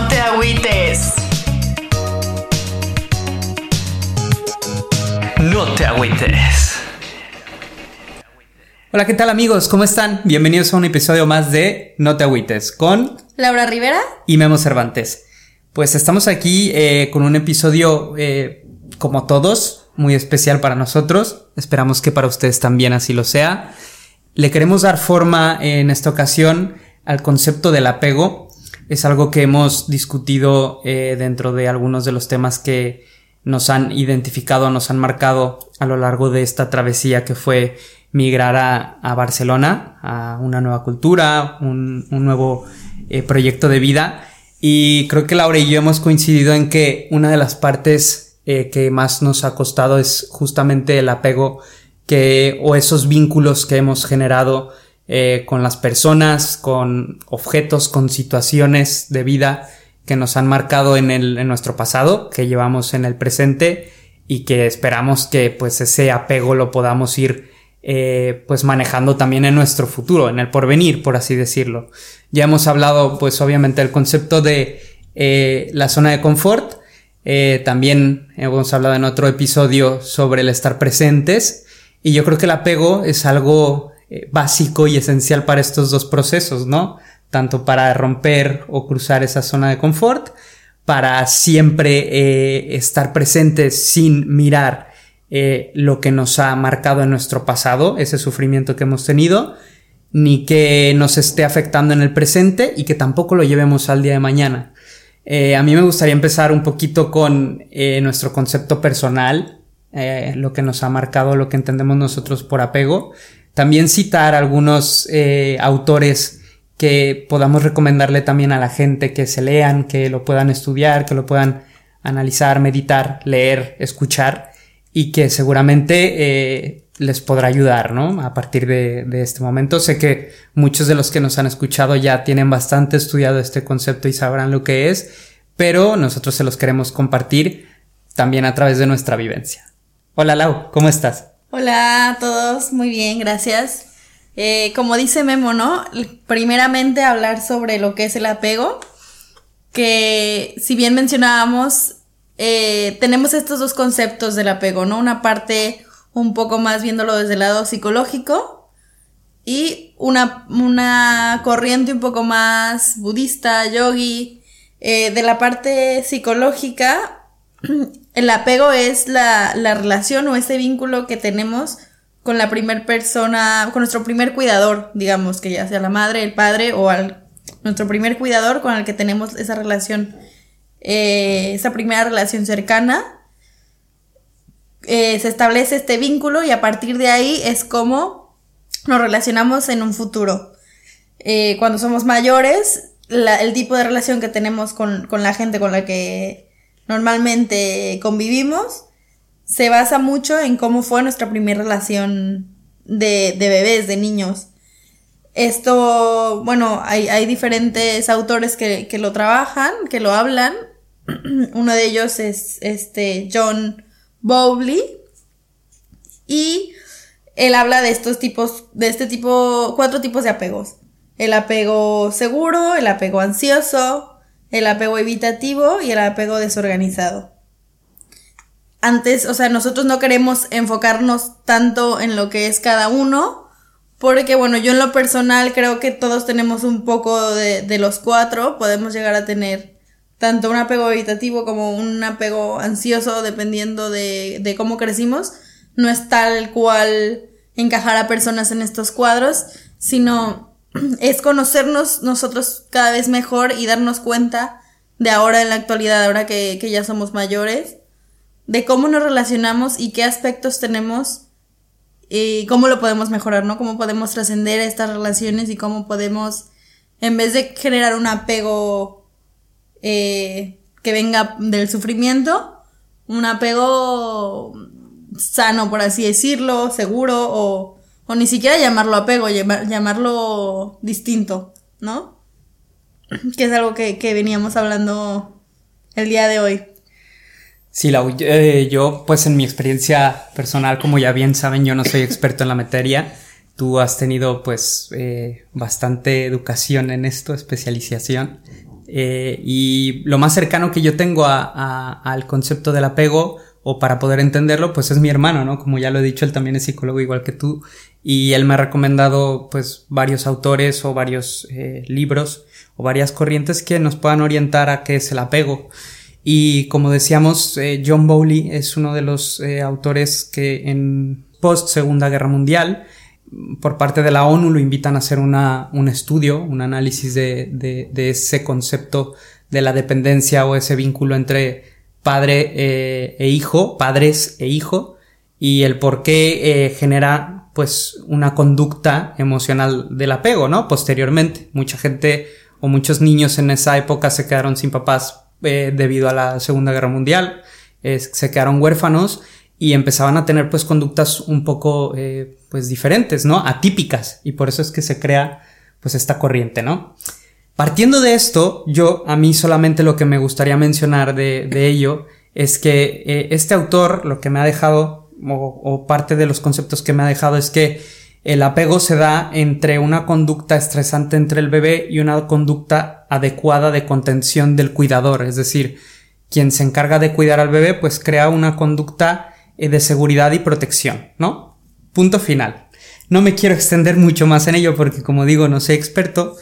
No te agüites. No te agüites. Hola, ¿qué tal amigos? ¿Cómo están? Bienvenidos a un episodio más de No te agüites con Laura Rivera y Memo Cervantes. Pues estamos aquí eh, con un episodio eh, como todos, muy especial para nosotros. Esperamos que para ustedes también así lo sea. Le queremos dar forma en esta ocasión al concepto del apego. Es algo que hemos discutido eh, dentro de algunos de los temas que nos han identificado, nos han marcado a lo largo de esta travesía que fue migrar a, Barcelona, a una nueva cultura, un, nuevo eh, proyecto de vida. Y creo que Laura y yo hemos coincidido en que una de las partes eh, que más nos ha costado es justamente el apego que, o esos vínculos que hemos generado eh, con las personas, con objetos, con situaciones de vida que nos han marcado en, el, en nuestro pasado, que llevamos en el presente y que esperamos que pues ese apego lo podamos ir eh, pues manejando también en nuestro futuro, en el porvenir, por así decirlo. Ya hemos hablado pues obviamente del concepto de eh, la zona de confort, eh, también hemos hablado en otro episodio sobre el estar presentes y yo creo que el apego es algo básico y esencial para estos dos procesos, ¿no? tanto para romper o cruzar esa zona de confort, para siempre eh, estar presentes sin mirar eh, lo que nos ha marcado en nuestro pasado, ese sufrimiento que hemos tenido, ni que nos esté afectando en el presente y que tampoco lo llevemos al día de mañana. Eh, a mí me gustaría empezar un poquito con nuestro concepto personal, lo que nos ha marcado, lo que entendemos nosotros por apego. También citar algunos autores que podamos recomendarle también a la gente que se lean, que lo puedan estudiar, que lo puedan analizar, meditar, leer, escuchar y que seguramente eh, les podrá ayudar, ¿no? A partir de, de, este momento. Sé que muchos de los que nos han escuchado ya tienen bastante estudiado este concepto y sabrán lo que es, pero nosotros se los queremos compartir también a través de nuestra vivencia. Hola Lau, ¿cómo estás? Hola a todos, muy bien, gracias. Eh, como dice Memo, ¿no? Primeramente hablar sobre lo que es el apego, que si bien mencionábamos, eh, tenemos estos dos conceptos del apego, ¿no? Una parte un poco más viéndolo desde el lado psicológico y una, una corriente un poco más budista, yogi. Eh, de la parte psicológica, el apego es la, la relación o ese vínculo que tenemos con la primer persona, con nuestro primer cuidador, digamos, que ya sea la madre, el padre o al, nuestro primer cuidador con el que tenemos esa relación, eh, esa primera relación cercana. Eh, se establece este vínculo y a partir de ahí es como nos relacionamos en un futuro. Eh, cuando somos mayores, el tipo de relación que tenemos con, con la gente con la que normalmente convivimos se basa mucho en cómo fue nuestra primera relación de, de bebés, de niños. Esto, bueno, hay, hay diferentes autores que, que, lo trabajan, que lo hablan. Uno de ellos es este John Bowley. Y él habla de estos tipos, de este tipo, cuatro tipos de apegos. El apego seguro, el apego ansioso, el apego evitativo y el apego desorganizado antes, o sea, nosotros no queremos enfocarnos tanto en lo que es cada uno, porque bueno, yo en lo personal creo que todos tenemos un poco de, los cuatro, podemos llegar a tener tanto un apego evitativo como un apego ansioso, dependiendo de, de cómo crecimos. No es tal cual encajar a personas en estos cuadros, sino es conocernos nosotros cada vez mejor y darnos cuenta de ahora en la actualidad, ahora que, que ya somos mayores, de cómo nos relacionamos y qué aspectos tenemos y cómo lo podemos mejorar, ¿no? Cómo podemos trascender estas relaciones y cómo podemos, en vez de generar un apego eh, que venga del sufrimiento, un apego sano, por así decirlo, seguro, o, o ni siquiera llamarlo apego, llamarlo distinto, ¿no? Que es algo que, que veníamos hablando el día de hoy. Sí, la, eh, yo pues en mi experiencia personal, como ya bien saben, yo no soy experto en la materia. Tú has tenido pues eh, bastante educación en esto, especialización. Eh, y lo más cercano que yo tengo al concepto del apego o para poder entenderlo, pues es mi hermano, ¿no? Como ya lo he dicho, él también es psicólogo igual que tú y él me ha recomendado pues varios autores o varios eh, libros o varias corrientes que nos puedan orientar a qué es el apego. Y como decíamos, eh, John Bowley es uno de los eh, autores que en post Segunda Guerra Mundial, por parte de la ONU, lo invitan a hacer una, un estudio, un análisis de, de, de ese concepto de la dependencia o ese vínculo entre padre eh, e hijo, padres e hijo, y el por qué eh, genera pues una conducta emocional del apego, ¿no? Posteriormente, mucha gente o muchos niños en esa época se quedaron sin papás eh, debido a la Segunda Guerra Mundial, se quedaron huérfanos y empezaban a tener pues conductas un poco pues diferentes, ¿no? Atípicas y por eso es que se crea pues esta corriente, ¿no? Partiendo de esto, yo a mí solamente lo que me gustaría mencionar de, ello es que eh, este autor lo que me ha dejado, o, parte de los conceptos que me ha dejado es que el apego se da entre una conducta estresante entre el bebé y una conducta adecuada de contención del cuidador, es decir, quien se encarga de cuidar al bebé pues crea una conducta eh, de seguridad y protección, ¿no? Punto final. No me quiero extender mucho más en ello porque como digo no soy experto,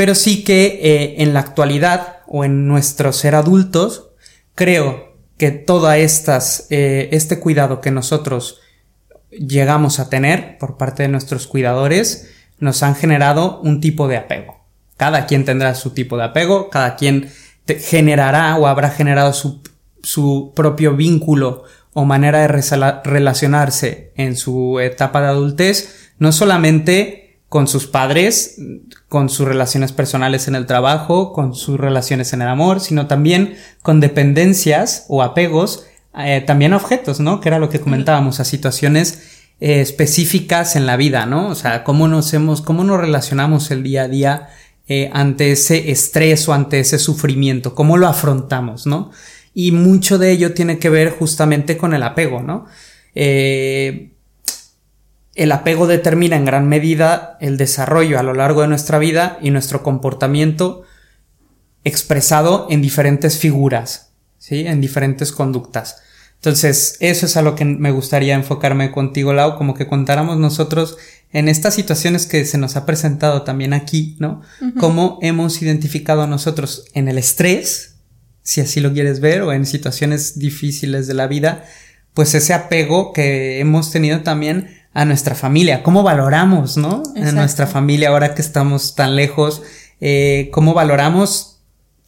pero sí que eh, en la actualidad o en nuestro ser adultos, creo que todo eh, este cuidado que nosotros llegamos a tener por parte de nuestros cuidadores nos han generado un tipo de apego. Cada quien tendrá su tipo de apego, cada quien generará o habrá generado su, su propio vínculo o manera de relacionarse en su etapa de adultez, no solamente con sus padres, con sus relaciones personales en el trabajo, con sus relaciones en el amor, sino también con dependencias o apegos eh, también a objetos, ¿no? Que era lo que comentábamos, a situaciones eh, específicas en la vida, ¿no? O sea, cómo nos hemos, cómo nos relacionamos el día a día eh, ante ese estrés o ante ese sufrimiento, cómo lo afrontamos, ¿no? Y mucho de ello tiene que ver justamente con el apego, ¿no? Eh, el apego determina en gran medida el desarrollo a lo largo de nuestra vida y nuestro comportamiento expresado en diferentes figuras, ¿sí? En diferentes conductas. Entonces, eso es a lo que me gustaría enfocarme contigo, Lau, como que contáramos nosotros en estas situaciones que se nos ha presentado también aquí, ¿no? Cómo hemos identificado nosotros en el estrés, si así lo quieres ver, o en situaciones difíciles de la vida, pues ese apego que hemos tenido también a nuestra familia, cómo valoramos, ¿no? A nuestra familia ahora que estamos tan lejos, eh, cómo valoramos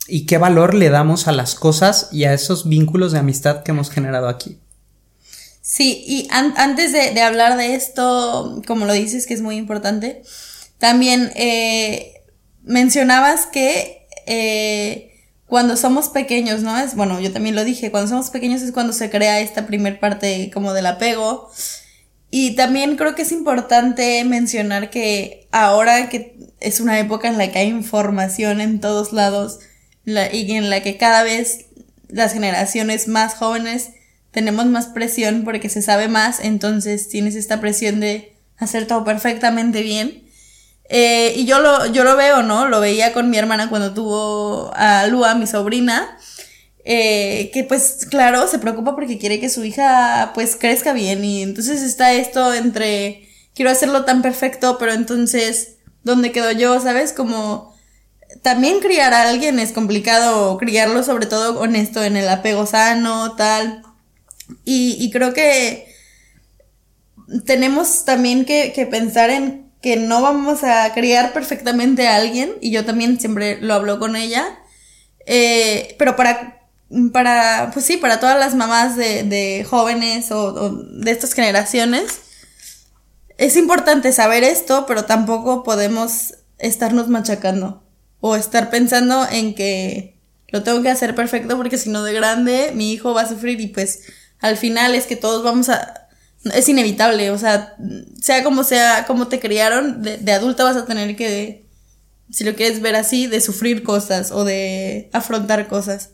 y qué valor le damos a las cosas y a esos vínculos de amistad que hemos generado aquí. Sí, y antes de, hablar de esto, como lo dices, que es muy importante, también eh, mencionabas que eh, cuando somos pequeños, ¿no? Es, bueno, yo también lo dije, cuando somos pequeños es cuando se crea esta primer parte como del apego. Y también creo que es importante mencionar que ahora que es una época en la que hay información en todos lados y en la que cada vez las generaciones más jóvenes tenemos más presión porque se sabe más, entonces tienes esta presión de hacer todo perfectamente bien. Eh, y yo lo, yo lo veo, ¿no? Lo veía con mi hermana cuando tuvo a Lua, mi sobrina. Eh, que pues claro, se preocupa porque quiere que su hija pues crezca bien y entonces está esto entre quiero hacerlo tan perfecto, pero entonces, ¿dónde quedo yo? ¿Sabes? Como también criar a alguien es complicado, criarlo sobre todo honesto en el apego sano, tal. Y, y creo que tenemos también que, que pensar en que no vamos a criar perfectamente a alguien, y yo también siempre lo hablo con ella, eh, pero para para, pues sí, para todas las mamás de, de jóvenes o, de estas generaciones, es importante saber esto, pero tampoco podemos estarnos machacando o estar pensando en que lo tengo que hacer perfecto porque si no de grande mi hijo va a sufrir y pues al final es que todos vamos a... Es inevitable, o sea, sea como sea, como te criaron, de, de adulta vas a tener que, si lo quieres ver así, de sufrir cosas o de afrontar cosas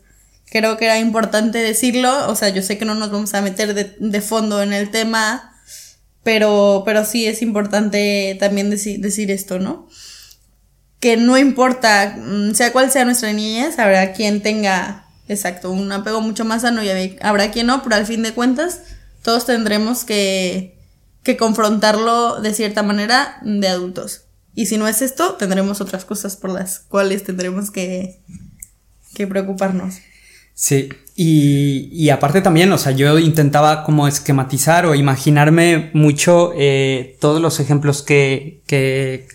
creo que era importante decirlo. O sea, yo sé que no nos vamos a meter de, fondo en el tema, pero, pero sí es importante también decir, decir esto, ¿no? que no importa, mm, sea cual sea nuestra niñez, habrá quien tenga, exacto, un apego mucho más sano y habrá quien no, pero al fin de cuentas, todos tendremos que, que confrontarlo de cierta manera de adultos. Y si no es esto, tendremos otras cosas por las cuales tendremos que, que preocuparnos. Sí, y, y, aparte también, o sea, yo intentaba como esquematizar o imaginarme mucho eh, todos los ejemplos que, que,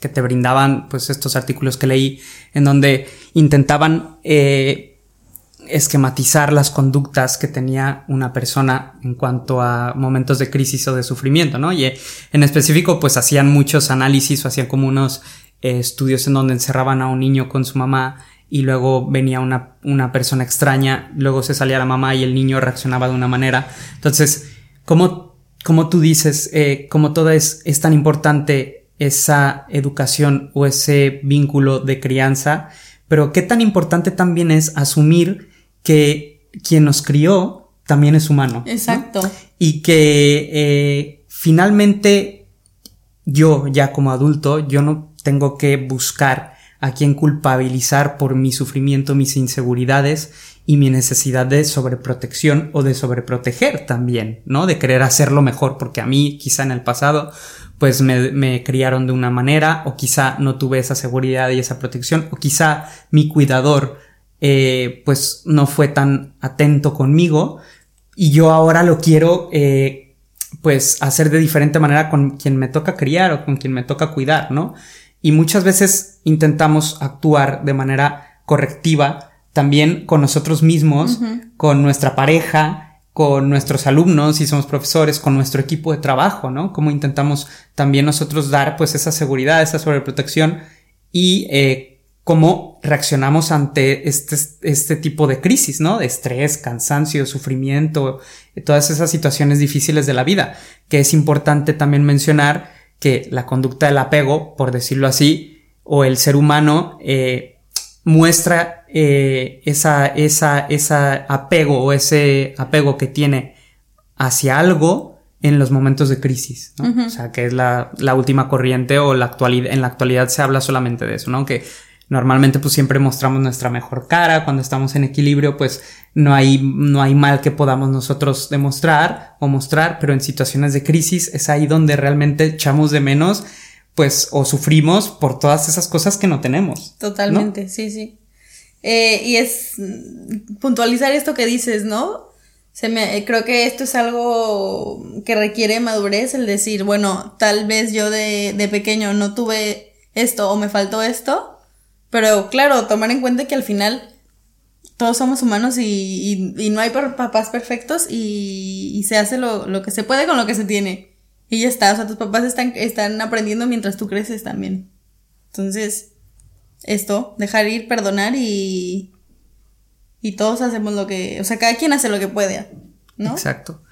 que, te brindaban, pues estos artículos que leí, en donde intentaban eh, esquematizar las conductas que tenía una persona en cuanto a momentos de crisis o de sufrimiento, ¿no? Y en específico, pues hacían muchos análisis o hacían como unos eh, estudios en donde encerraban a un niño con su mamá y luego venía una, una, persona extraña, luego se salía la mamá y el niño reaccionaba de una manera. Entonces, ¿cómo, cómo tú dices, eh, cómo todo es, es tan importante esa educación o ese vínculo de crianza? Pero qué tan importante también es asumir que quien nos crió también es humano. Exacto. Y que eh, finalmente yo ya como adulto, yo no tengo que buscar a quien culpabilizar por mi sufrimiento, mis inseguridades y mi necesidad de sobreprotección o de sobreproteger también, ¿no? De querer hacerlo mejor, porque a mí quizá en el pasado pues me, criaron de una manera o quizá no tuve esa seguridad y esa protección o quizá mi cuidador eh, pues no fue tan atento conmigo y yo ahora lo quiero eh, pues hacer de diferente manera con quien me toca criar o con quien me toca cuidar, ¿no? Y muchas veces intentamos actuar de manera correctiva también con nosotros mismos, con nuestra pareja, con nuestros alumnos, si somos profesores, con nuestro equipo de trabajo, ¿no? Cómo intentamos también nosotros dar pues esa seguridad, esa sobreprotección y eh, cómo reaccionamos ante este, este tipo de crisis, ¿no? De estrés, cansancio, sufrimiento, todas esas situaciones difíciles de la vida, que es importante también mencionar que la conducta del apego, por decirlo así, o el ser humano eh, muestra eh, esa, esa, esa apego o ese apego que tiene hacia algo en los momentos de crisis, ¿no? O sea, que es la, la, última corriente o la actualidad, en la actualidad se habla solamente de eso, ¿no? Que Normalmente pues siempre mostramos nuestra mejor cara, cuando estamos en equilibrio pues no hay, no hay mal que podamos nosotros demostrar o mostrar, pero en situaciones de crisis es ahí donde realmente echamos de menos pues o sufrimos por todas esas cosas que no tenemos. Totalmente, sí, sí. Eh, y es puntualizar esto que dices, ¿no? Me, creo que esto es algo que requiere madurez, el decir, bueno, tal vez yo de, de pequeño no tuve esto o me faltó esto, pero claro, tomar en cuenta que al final todos somos humanos y, y, no hay papás perfectos y, se hace lo, lo, que se puede con lo que se tiene. Y ya está, o sea, tus papás están, están aprendiendo mientras tú creces también. Entonces, esto, dejar ir, perdonar y, y todos hacemos lo que, o sea, cada quien hace lo que puede, ¿no? Exacto.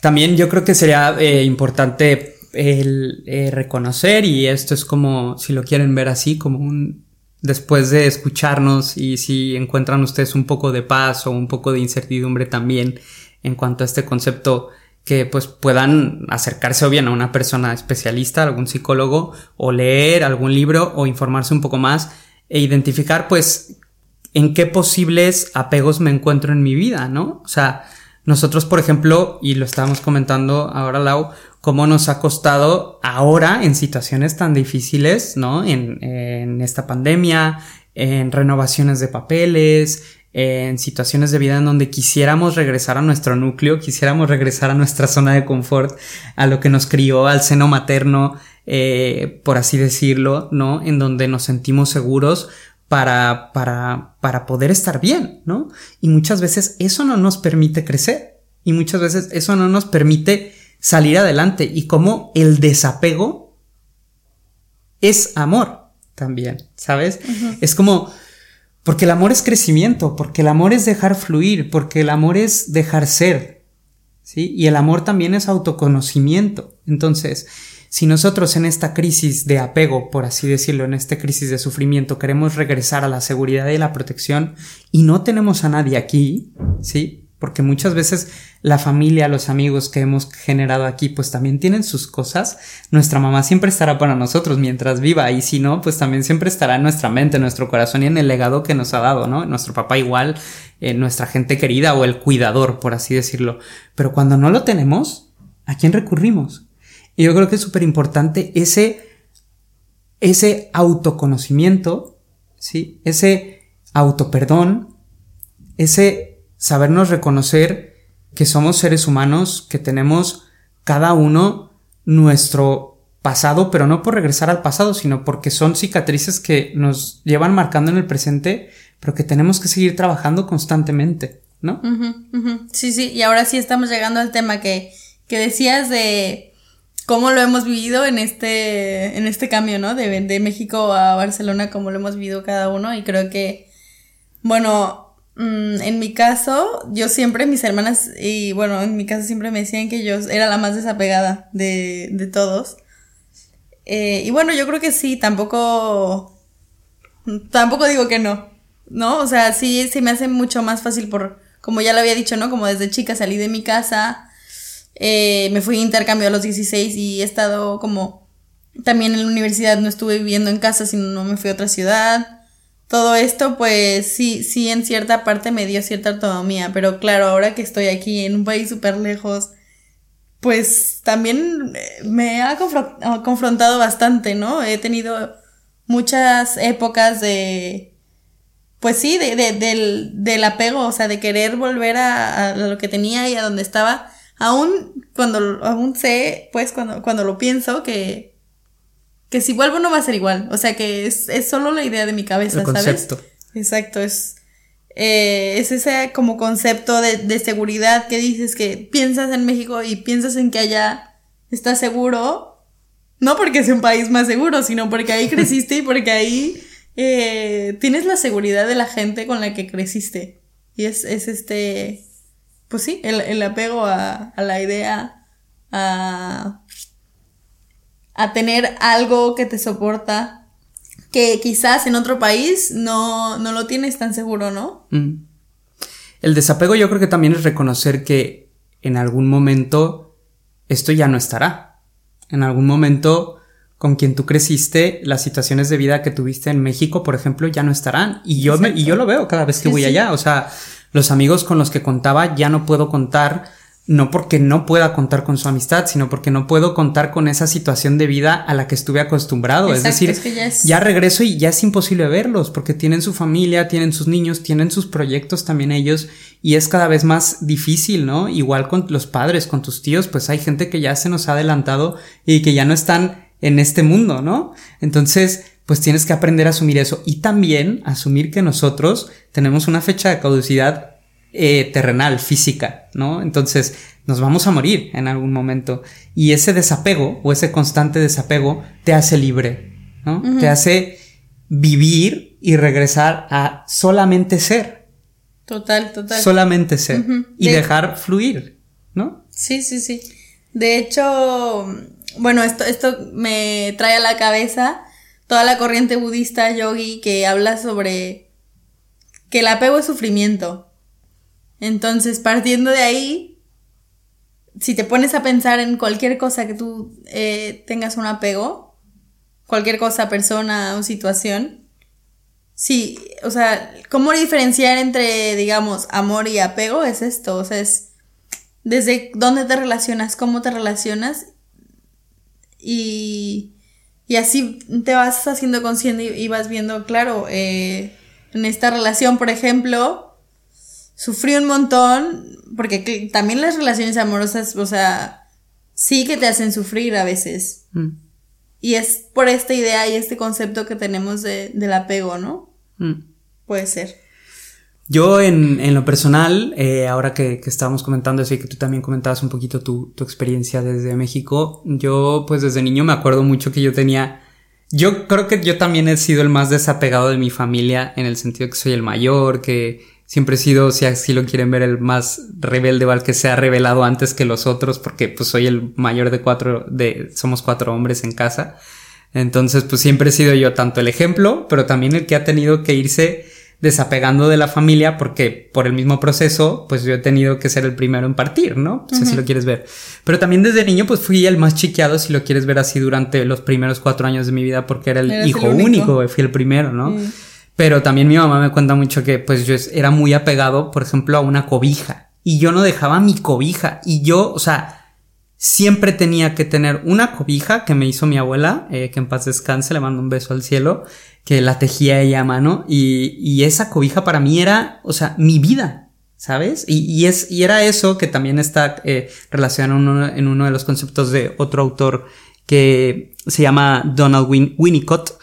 También yo creo que sería eh, importante el eh, reconocer, y esto es como, si lo quieren ver así, como un después de escucharnos y si encuentran ustedes un poco de paz o un poco de incertidumbre también en cuanto a este concepto que pues puedan acercarse o bien a una persona especialista, algún psicólogo o leer algún libro o informarse un poco más e identificar pues en qué posibles apegos me encuentro en mi vida, ¿no? O sea, nosotros por ejemplo, y lo estábamos comentando ahora Lau, cómo nos ha costado ahora en situaciones tan difíciles, ¿no? En, en esta pandemia, en renovaciones de papeles, en situaciones de vida en donde quisiéramos regresar a nuestro núcleo, quisiéramos regresar a nuestra zona de confort, a lo que nos crió, al seno materno, eh, por así decirlo, ¿no? En donde nos sentimos seguros para, para, para poder estar bien, ¿no? Y muchas veces eso no nos permite crecer y muchas veces eso no nos permite salir adelante y como el desapego es amor también, ¿sabes? Es como, porque el amor es crecimiento, porque el amor es dejar fluir, porque el amor es dejar ser, ¿sí? Y el amor también es autoconocimiento. Entonces, si nosotros en esta crisis de apego, por así decirlo, en esta crisis de sufrimiento, queremos regresar a la seguridad y la protección y no tenemos a nadie aquí, ¿sí? Porque muchas veces la familia, los amigos que hemos generado aquí, pues también tienen sus cosas. Nuestra mamá siempre estará para nosotros mientras viva y si no, pues también siempre estará en nuestra mente, en nuestro corazón y en el legado que nos ha dado, ¿no? Nuestro papá igual, eh, nuestra gente querida o el cuidador, por así decirlo. Pero cuando no lo tenemos, ¿a quién recurrimos? Y yo creo que es súper importante ese, ese autoconocimiento, ¿sí? Ese autoperdón, ese sabernos reconocer que somos seres humanos, que tenemos cada uno nuestro pasado, pero no por regresar al pasado, sino porque son cicatrices que nos llevan marcando en el presente, pero que tenemos que seguir trabajando constantemente, ¿no? Sí, sí, y ahora sí estamos llegando al tema que, que decías de cómo lo hemos vivido en este, en este cambio, ¿no? De, de México a Barcelona, cómo lo hemos vivido cada uno, y creo que, bueno, Mm, en mi caso, yo siempre, mis hermanas, y bueno, en mi caso siempre me decían que yo era la más desapegada de, de todos. Eh, y bueno, yo creo que sí, tampoco, tampoco digo que no, ¿no? O sea, sí, sí me hace mucho más fácil por, como ya lo había dicho, ¿no? Como desde chica salí de mi casa, eh, me fui a intercambio a los 16 y he estado como, también en la universidad no estuve viviendo en casa, sino me fui a otra ciudad todo esto, pues sí, sí, en cierta parte me dio cierta autonomía, pero claro, ahora que estoy aquí en un país súper lejos, pues también eh, me ha confrontado bastante, ¿no? He tenido muchas épocas de, pues sí, de, de, del, del apego, o sea, de querer volver a, a, lo que tenía y a donde estaba, aún cuando, aún sé, pues cuando, cuando lo pienso, que, que si vuelvo no va a ser igual. O sea que es, es solo la idea de mi cabeza, El concepto. Exacto, es, eh, es ese como concepto de, de, seguridad que dices que piensas en México y piensas en que allá estás seguro. No porque es un país más seguro, sino porque ahí creciste y porque ahí eh, tienes la seguridad de la gente con la que creciste. Y es, es este, pues sí, el, el apego a, a la idea, a a tener algo que te soporta que quizás en otro país no, no lo tienes tan seguro, ¿no? Mm. El desapego yo creo que también es reconocer que en algún momento esto ya no estará. En algún momento con quien tú creciste, las situaciones de vida que tuviste en México, por ejemplo, ya no estarán. Y yo, me, y yo lo veo cada vez que sí, voy sí. allá. O sea, los amigos con los que contaba ya no puedo contar no porque no pueda contar con su amistad, sino porque no puedo contar con esa situación de vida a la que estuve acostumbrado. Exacto, es decir, es que ya, es... ya, regreso y ya es imposible verlos porque tienen su familia, tienen sus niños, tienen sus proyectos también ellos y es cada vez más difícil, ¿no? Igual con los padres, con tus tíos, pues hay gente que ya se nos ha adelantado y que ya no están en este mundo, ¿no? Entonces, pues tienes que aprender a asumir eso y también asumir que nosotros tenemos una fecha de caducidad eh, terrenal, física, ¿no? Entonces nos vamos a morir en algún momento y ese desapego o ese constante desapego te hace libre, ¿no? Uh -huh. Te hace vivir y regresar a solamente ser. Total, total. Solamente ser uh -huh. y de... dejar fluir, ¿no? Sí, sí, sí. De hecho, bueno, esto, esto me trae a la cabeza toda la corriente budista yogi que habla sobre que el apego es sufrimiento. Entonces, partiendo de ahí, si te pones a pensar en cualquier cosa que tú eh, tengas un apego, cualquier cosa, persona o situación, sí, o sea, ¿cómo diferenciar entre, digamos, amor y apego? Es esto, o sea, es desde dónde te relacionas, cómo te relacionas y, y así te vas haciendo consciente y, vas viendo, claro, eh, en esta relación, por ejemplo, sufrí un montón, porque también las relaciones amorosas, o sea, sí que te hacen sufrir a veces. Mm. Y es por esta idea y este concepto que tenemos de, del apego, ¿no? Mm. Puede ser. Yo en, en lo personal, eh, ahora que, que, estábamos comentando eso y que tú también comentabas un poquito tu, tu experiencia desde México, yo pues desde niño me acuerdo mucho que yo tenía... Yo creo que yo también he sido el más desapegado de mi familia en el sentido que soy el mayor, que siempre he sido, si así lo quieren ver, el más rebelde o al que se ha revelado antes que los otros, porque pues soy el mayor de cuatro, de, somos cuatro hombres en casa. Entonces, pues siempre he sido yo tanto el ejemplo, pero también el que ha tenido que irse desapegando de la familia porque por el mismo proceso, pues yo he tenido que ser el primero en partir, ¿no? Si así lo quieres ver. Pero también desde niño, pues fui el más chiqueado, si lo quieres ver así, durante los primeros cuatro años de mi vida porque era el hijo único, fui el primero, ¿no? Pero también mi mamá me cuenta mucho que pues yo era muy apegado, por ejemplo, a una cobija. Y yo no dejaba mi cobija. Y yo, o sea, siempre tenía que tener una cobija que me hizo mi abuela, eh, que en paz descanse, le mando un beso al cielo, que la tejía ella a mano. Y, esa cobija para mí era, o sea, mi vida. ¿Sabes? Y, es, y era eso que también está eh, relacionado en uno de los conceptos de otro autor que se llama Donald Winnicott,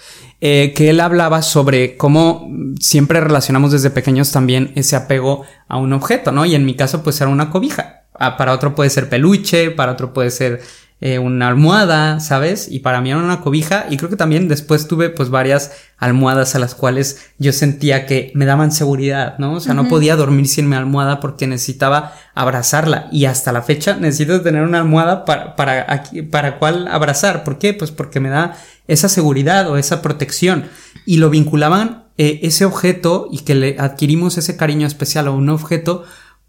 eh, que él hablaba sobre cómo siempre relacionamos desde pequeños también ese apego a un objeto, ¿no? Y en mi caso pues era una cobija. Ah, para otro puede ser peluche, para otro puede ser eh, una almohada, ¿sabes? Y para mí era una cobija y creo que también después tuve pues varias almohadas a las cuales yo sentía que me daban seguridad, ¿no? O sea, no podía dormir sin mi almohada porque necesitaba abrazarla y hasta la fecha necesito tener una almohada para, para, aquí, para cuál abrazar. ¿Por qué? Pues porque me da esa seguridad o esa protección y lo vinculaban eh, ese objeto y que le adquirimos ese cariño especial a un objeto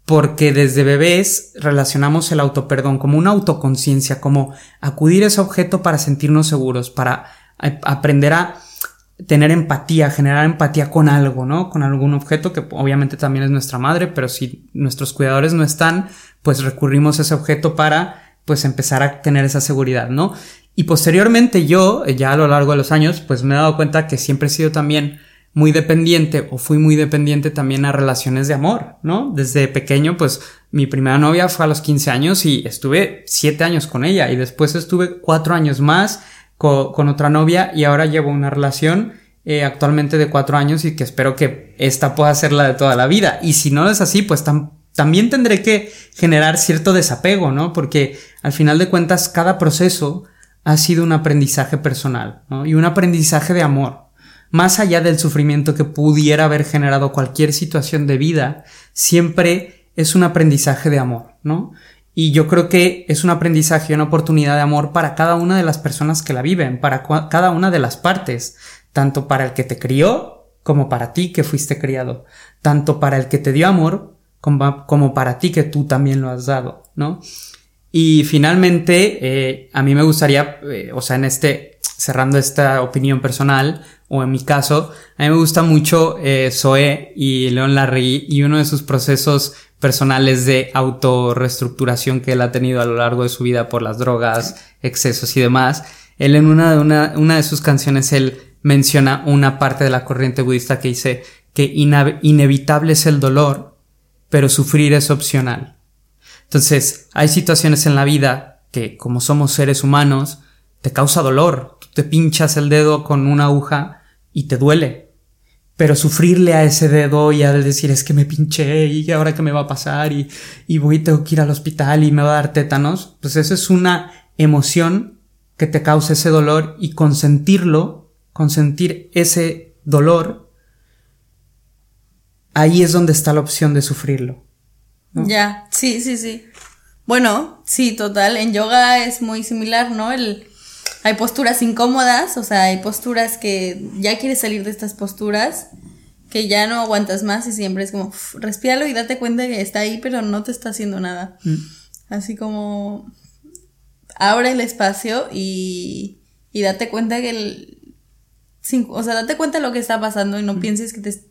porque desde bebés relacionamos el autoperdón como una autoconciencia, como acudir a ese objeto para sentirnos seguros, para aprender a tener empatía, generar empatía con algo, ¿no? Con algún objeto que obviamente también es nuestra madre, pero si nuestros cuidadores no están, pues recurrimos a ese objeto para pues empezar a tener esa seguridad, ¿no? Y posteriormente yo, ya a lo largo de los años, pues me he dado cuenta que siempre he sido también muy dependiente o fui muy dependiente también a relaciones de amor, ¿no? Desde pequeño, pues mi primera novia fue a los 15 años y estuve 7 años con ella y después estuve 4 años más con, otra novia y ahora llevo una relación eh, actualmente de 4 años y que espero que esta pueda ser la de toda la vida. Y si no es así, pues también tendré que generar cierto desapego, ¿no? Porque al final de cuentas cada proceso ha sido un aprendizaje personal ¿no? y un aprendizaje de amor. Más allá del sufrimiento que pudiera haber generado cualquier situación de vida, siempre es un aprendizaje de amor, ¿no? Y yo creo que es un aprendizaje una oportunidad de amor para cada una de las personas que la viven, para cada una de las partes, tanto para el que te crió como para ti que fuiste criado, tanto para el que te dio amor como, como para ti que tú también lo has dado, ¿no? Y finalmente, eh, a mí me gustaría, eh, o sea, en este, cerrando esta opinión personal, o en mi caso, a mí me gusta mucho eh, Zoe y León Larry y uno de sus procesos personales de autorreestructuración que él ha tenido a lo largo de su vida por las drogas, excesos y demás. Él en una de, una, una de sus canciones, él menciona una parte de la corriente budista que dice que inevitable es el dolor, pero sufrir es opcional. Entonces, hay situaciones en la vida que, como somos seres humanos, te causa dolor. Tú te pinchas el dedo con una aguja y te duele. Pero sufrirle a ese dedo y al decir es que me pinché y ahora qué me va a pasar y, y voy, tengo que ir al hospital y me va a dar tétanos, pues eso es una emoción que te causa ese dolor y consentirlo, consentir ese dolor, ahí es donde está la opción de sufrirlo. Ya, sí, sí, sí. Bueno, sí, total. En yoga es muy similar, ¿no? El, hay posturas incómodas, o sea, hay posturas que ya quieres salir de estas posturas, que ya no aguantas más y siempre es como, respíralo y date cuenta que está ahí, pero no te está haciendo nada. Mm. Así como, abre el espacio y, y date cuenta que el, o sea, date cuenta de lo que está pasando y no mm. pienses que te,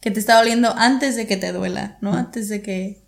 que te está doliendo antes de que te duela, ¿no? Mm. Antes de que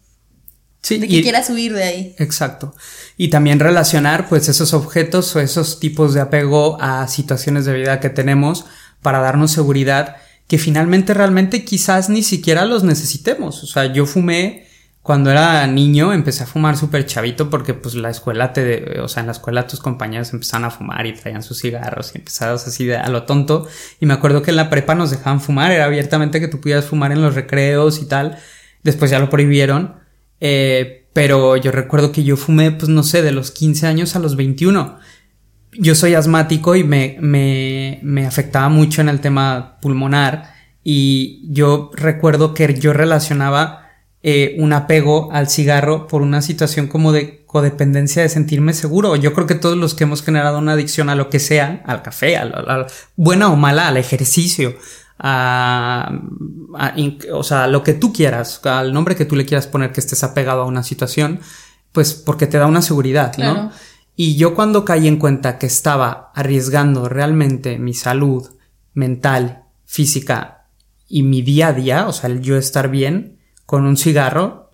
Sí, de que quieras huir de ahí. Exacto. Y también relacionar pues esos objetos o esos tipos de apego a situaciones de vida que tenemos para darnos seguridad que finalmente realmente quizás ni siquiera los necesitemos. O sea, yo fumé cuando era niño, empecé a fumar súper chavito porque pues la escuela te, o sea, en la escuela tus compañeros empezaban a fumar y traían sus cigarros y empezabas así de a lo tonto. Y me acuerdo que en la prepa nos dejaban fumar, era abiertamente que tú pudieras fumar en los recreos y tal. Después ya lo prohibieron. Eh, pero yo recuerdo que yo fumé, pues no sé, de los 15 años a los 21. Yo soy asmático y me, me, me afectaba mucho en el tema pulmonar y yo recuerdo que yo relacionaba eh, un apego al cigarro por una situación como de codependencia de sentirme seguro. Yo creo que todos los que hemos generado una adicción a lo que sea, al café, a la, buena o mala, al ejercicio, a, o sea, lo que tú quieras, al nombre que tú le quieras poner que estés apegado a una situación, pues porque te da una seguridad, ¿no? Y yo cuando caí en cuenta que estaba arriesgando realmente mi salud mental, física y mi día a día, o sea, el yo estar bien con un cigarro,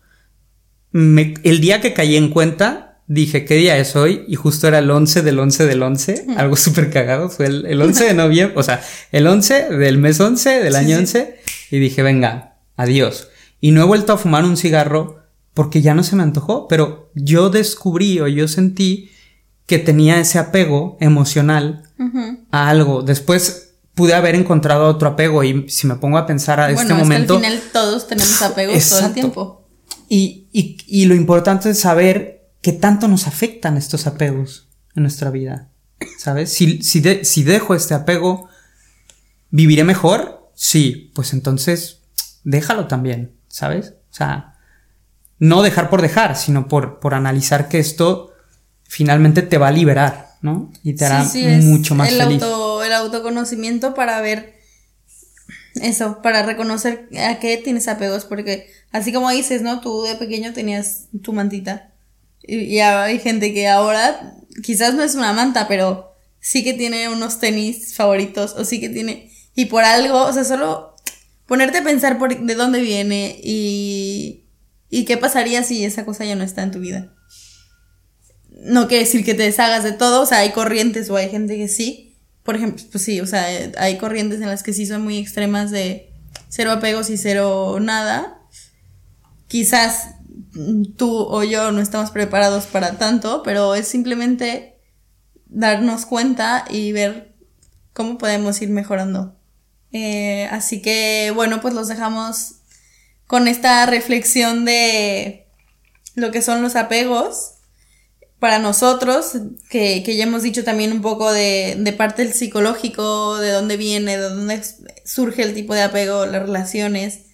el día que caí en cuenta, dije, ¿qué día es hoy? Y justo era el 11 del 11 del 11, algo súper cagado, fue el, 11 de noviembre, o sea, el 11 del mes 11 del año 11, y dije, venga, adiós. Y no he vuelto a fumar un cigarro porque ya no se me antojó, pero yo descubrí o yo sentí que tenía ese apego emocional a algo. Después pude haber encontrado otro apego y si me pongo a pensar a este momento... al final todos tenemos apegos todo el tiempo. Y, y, y, lo importante es saber qué tanto nos afectan estos apegos en nuestra vida. ¿Sabes? Si, si, si dejo este apego, ¿viviré mejor? Sí, pues entonces déjalo también, ¿sabes? O sea, no dejar por dejar, sino por, por analizar que esto finalmente te va a liberar, ¿no? Y te hará mucho más el feliz. Auto, el autoconocimiento para ver eso, para reconocer a qué tienes apegos, porque así como dices, ¿no? Tú de pequeño tenías tu mantita. Y, hay gente que ahora quizás no es una manta, pero sí que tiene unos tenis favoritos o sí que tiene... Y por algo, o sea, solo ponerte a pensar por de dónde viene y, y qué pasaría si esa cosa ya no está en tu vida no quiere decir que te deshagas de todo, o sea, hay corrientes o hay gente que sí. Por ejemplo, pues sí, o sea, hay corrientes en las que sí son muy extremas de cero apegos y cero nada. Quizás tú o yo no estamos preparados para tanto, pero es simplemente darnos cuenta y ver cómo podemos ir mejorando. Eh, así que bueno, pues los dejamos con esta reflexión de lo que son los apegos para nosotros, que, que, ya hemos dicho también un poco de, de, parte del psicológico, de dónde viene, de dónde surge el tipo de apego, las relaciones,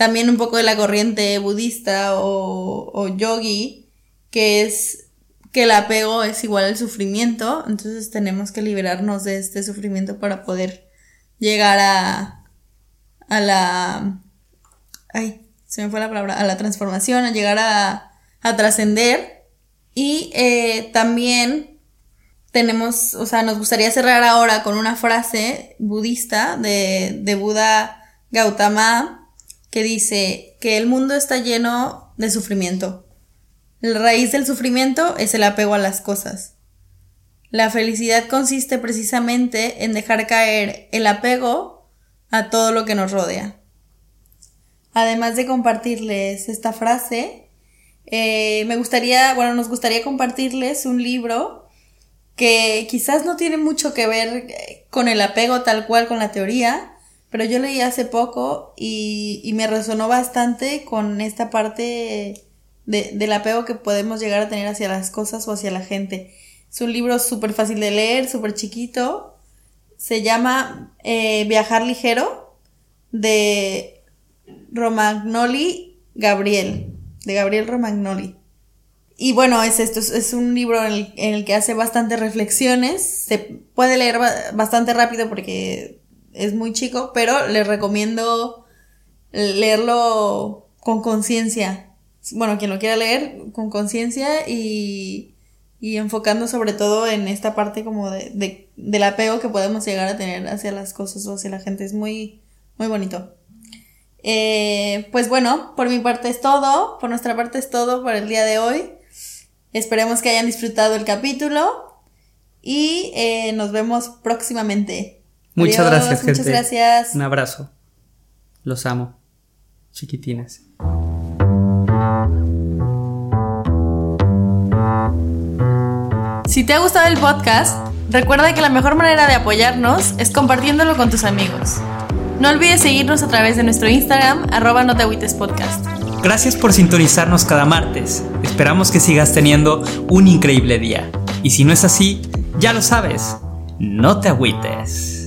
también un poco de la corriente budista o, o yogi, que es que el apego es igual al sufrimiento, entonces tenemos que liberarnos de este sufrimiento para poder llegar a, a la, ay, se me fue la palabra, a la transformación, a llegar a, a trascender. Y eh, también tenemos, o sea, nos gustaría cerrar ahora con una frase budista de, de Buda Gautama que dice que el mundo está lleno de sufrimiento. La raíz del sufrimiento es el apego a las cosas. La felicidad consiste precisamente en dejar caer el apego a todo lo que nos rodea. Además de compartirles esta frase, eh, me gustaría, bueno, nos gustaría compartirles un libro que quizás no tiene mucho que ver eh, con el apego tal cual con la teoría, pero yo leí hace poco y, y me resonó bastante con esta parte de, del apego que podemos llegar a tener hacia las cosas o hacia la gente. Es un libro súper fácil de leer, súper chiquito. Se llama eh, Viajar Ligero de Romagnoli Gabriel de Gabriel Romagnoli. Y bueno, es esto, es un libro en el, que hace bastantes reflexiones. Se puede leer bastante rápido porque es muy chico, pero les recomiendo leerlo con conciencia. Bueno, quien lo quiera leer, con conciencia y, y enfocando sobre todo en esta parte como de, de, del apego que podemos llegar a tener hacia las cosas o hacia la gente. Es muy, muy bonito. Eh, pues bueno, por mi parte es todo, por nuestra parte es todo por el día de hoy. Esperemos que hayan disfrutado el capítulo y eh, nos vemos próximamente. Muchas gracias, gente. Muchas gracias. Un abrazo. Los amo, chiquitines. Si te ha gustado el podcast, recuerda que la mejor manera de apoyarnos es compartiéndolo con tus amigos. No olvides seguirnos a través de nuestro Instagram, arroba no te podcast. Gracias por sintonizarnos cada martes. Esperamos que sigas teniendo un increíble día. Y si no es así, ya lo sabes, no te agüites.